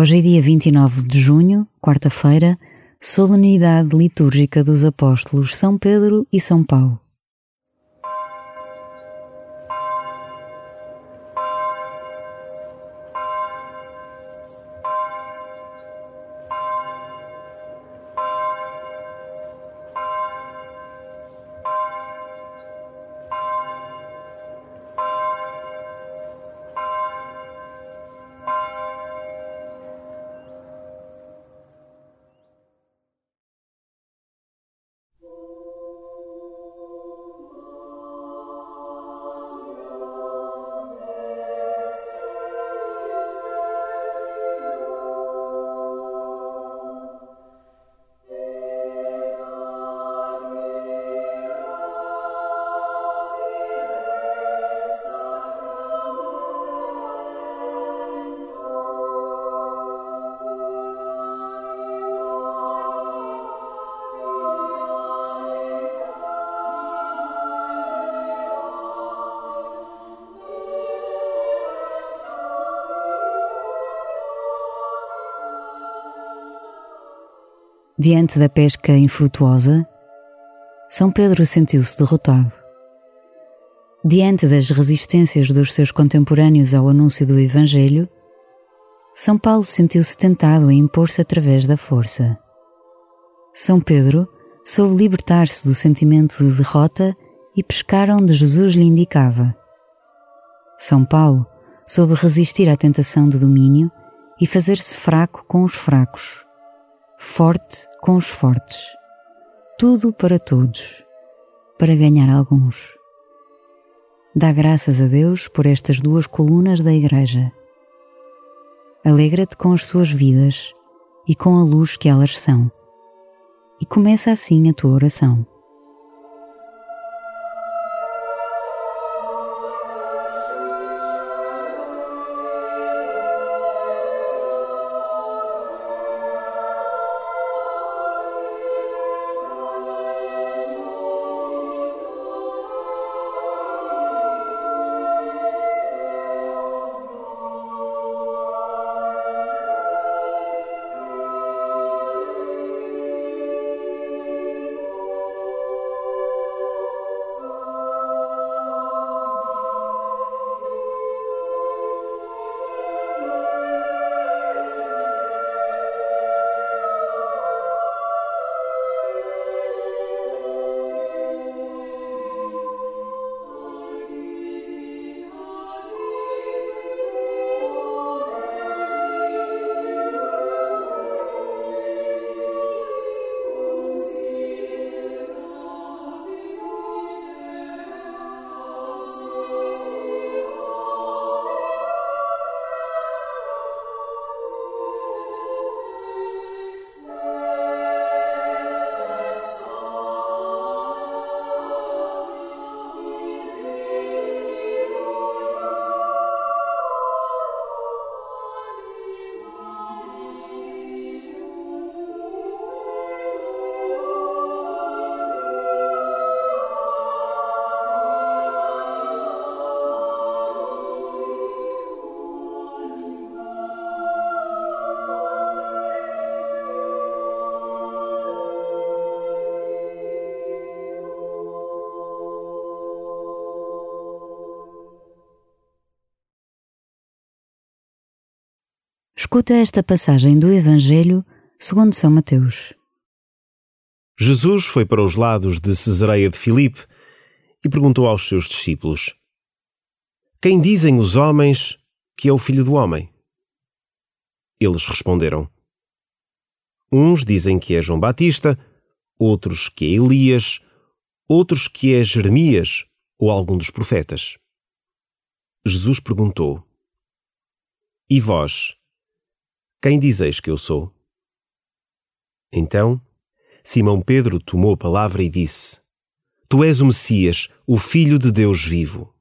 Hoje é dia 29 de junho, quarta-feira, solenidade litúrgica dos apóstolos São Pedro e São Paulo. Diante da pesca infrutuosa, São Pedro sentiu-se derrotado. Diante das resistências dos seus contemporâneos ao anúncio do Evangelho, São Paulo sentiu-se tentado a impor-se através da força. São Pedro soube libertar-se do sentimento de derrota e pescar onde Jesus lhe indicava. São Paulo soube resistir à tentação de domínio e fazer-se fraco com os fracos forte com os fortes, tudo para todos, para ganhar alguns. Dá graças a Deus por estas duas colunas da Igreja. Alegra-te com as suas vidas e com a luz que elas são, e começa assim a tua oração. Escuta esta passagem do Evangelho segundo São Mateus. Jesus foi para os lados de Cesareia de Filipe e perguntou aos seus discípulos: Quem dizem os homens que é o filho do homem? Eles responderam: Uns dizem que é João Batista, outros que é Elias, outros que é Jeremias ou algum dos profetas. Jesus perguntou: E vós? Quem dizeis que eu sou? Então, Simão Pedro tomou a palavra e disse: Tu és o Messias, o Filho de Deus vivo.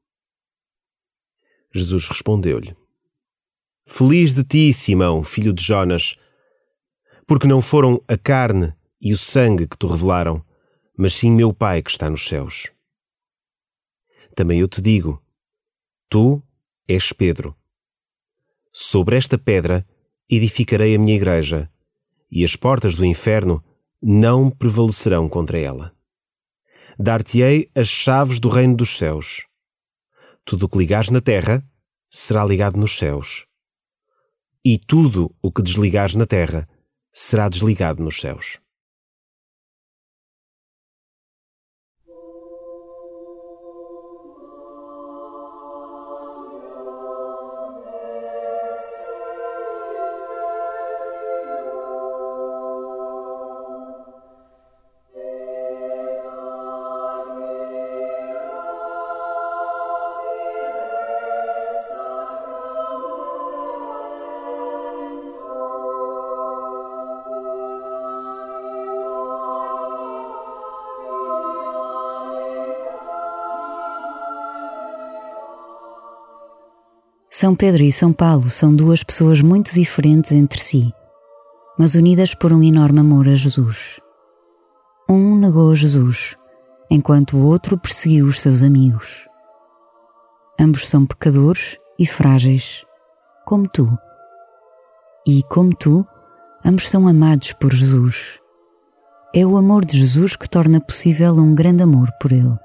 Jesus respondeu-lhe: Feliz de ti, Simão, filho de Jonas, porque não foram a carne e o sangue que te revelaram, mas sim meu Pai que está nos céus. Também eu te digo: Tu és Pedro. Sobre esta pedra edificarei a minha igreja, e as portas do inferno não prevalecerão contra ela. Dar-te-ei as chaves do reino dos céus. Tudo o que ligares na terra será ligado nos céus, e tudo o que desligares na terra será desligado nos céus. São Pedro e São Paulo são duas pessoas muito diferentes entre si, mas unidas por um enorme amor a Jesus. Um negou Jesus, enquanto o outro perseguiu os seus amigos. Ambos são pecadores e frágeis, como tu. E, como tu, ambos são amados por Jesus. É o amor de Jesus que torna possível um grande amor por Ele.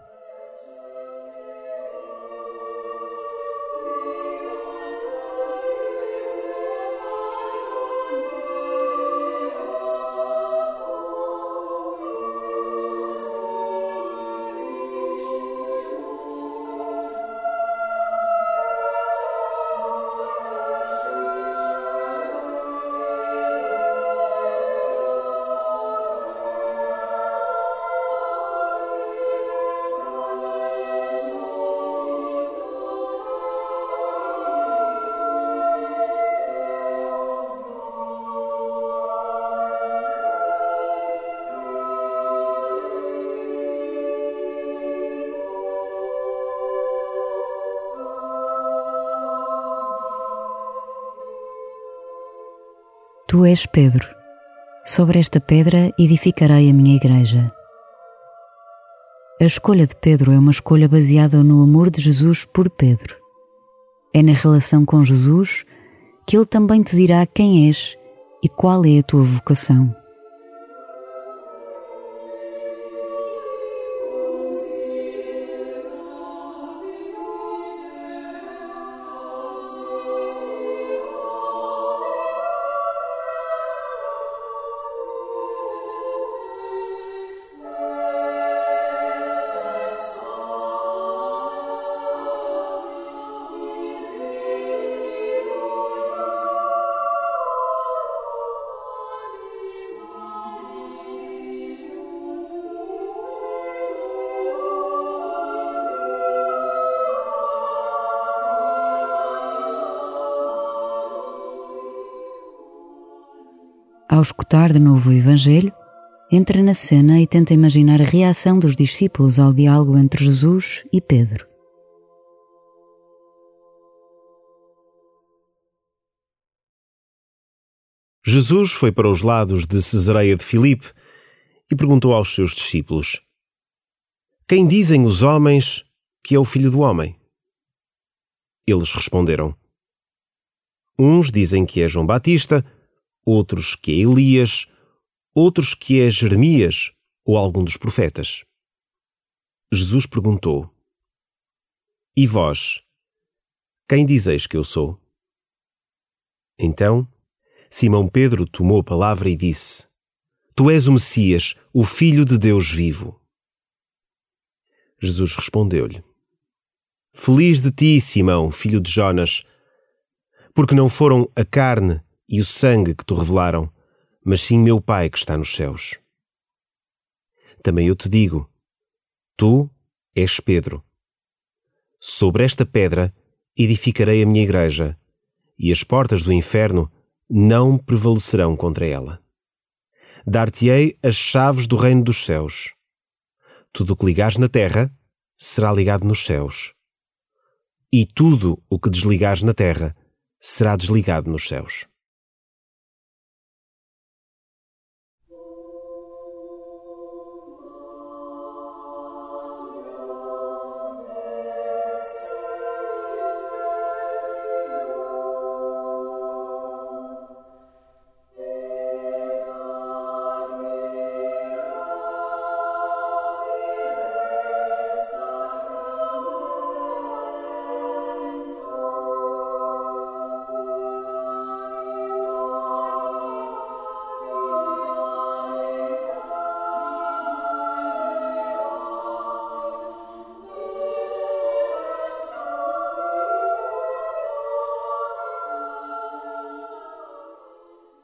Tu és Pedro. Sobre esta pedra edificarei a minha igreja. A escolha de Pedro é uma escolha baseada no amor de Jesus por Pedro. É na relação com Jesus que ele também te dirá quem és e qual é a tua vocação. Ao escutar de novo o Evangelho, entra na cena e tenta imaginar a reação dos discípulos ao diálogo entre Jesus e Pedro. Jesus foi para os lados de Cesareia de Filipe e perguntou aos seus discípulos: Quem dizem os homens que é o filho do homem? Eles responderam: Uns dizem que é João Batista, outros que é Elias, outros que é Jeremias ou algum dos profetas. Jesus perguntou: E vós, quem dizeis que eu sou? Então, Simão Pedro tomou a palavra e disse: Tu és o Messias, o Filho de Deus vivo. Jesus respondeu-lhe: Feliz de ti, Simão, filho de Jonas, porque não foram a carne e o sangue que te revelaram, mas sim meu Pai que está nos céus. Também eu te digo: tu és Pedro. Sobre esta pedra edificarei a minha igreja, e as portas do inferno não prevalecerão contra ela. Dar-te-ei as chaves do reino dos céus. Tudo o que ligares na terra será ligado nos céus, e tudo o que desligares na terra será desligado nos céus.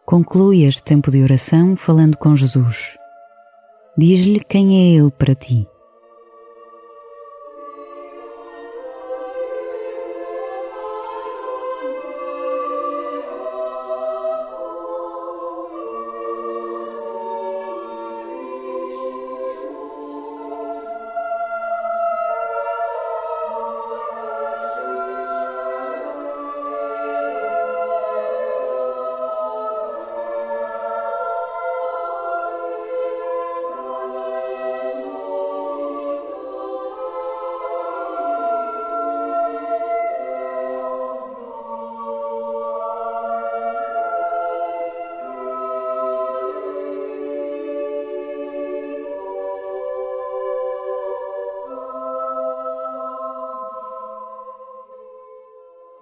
Conclui este tempo de oração falando com Jesus. Diz-lhe quem é Ele para ti.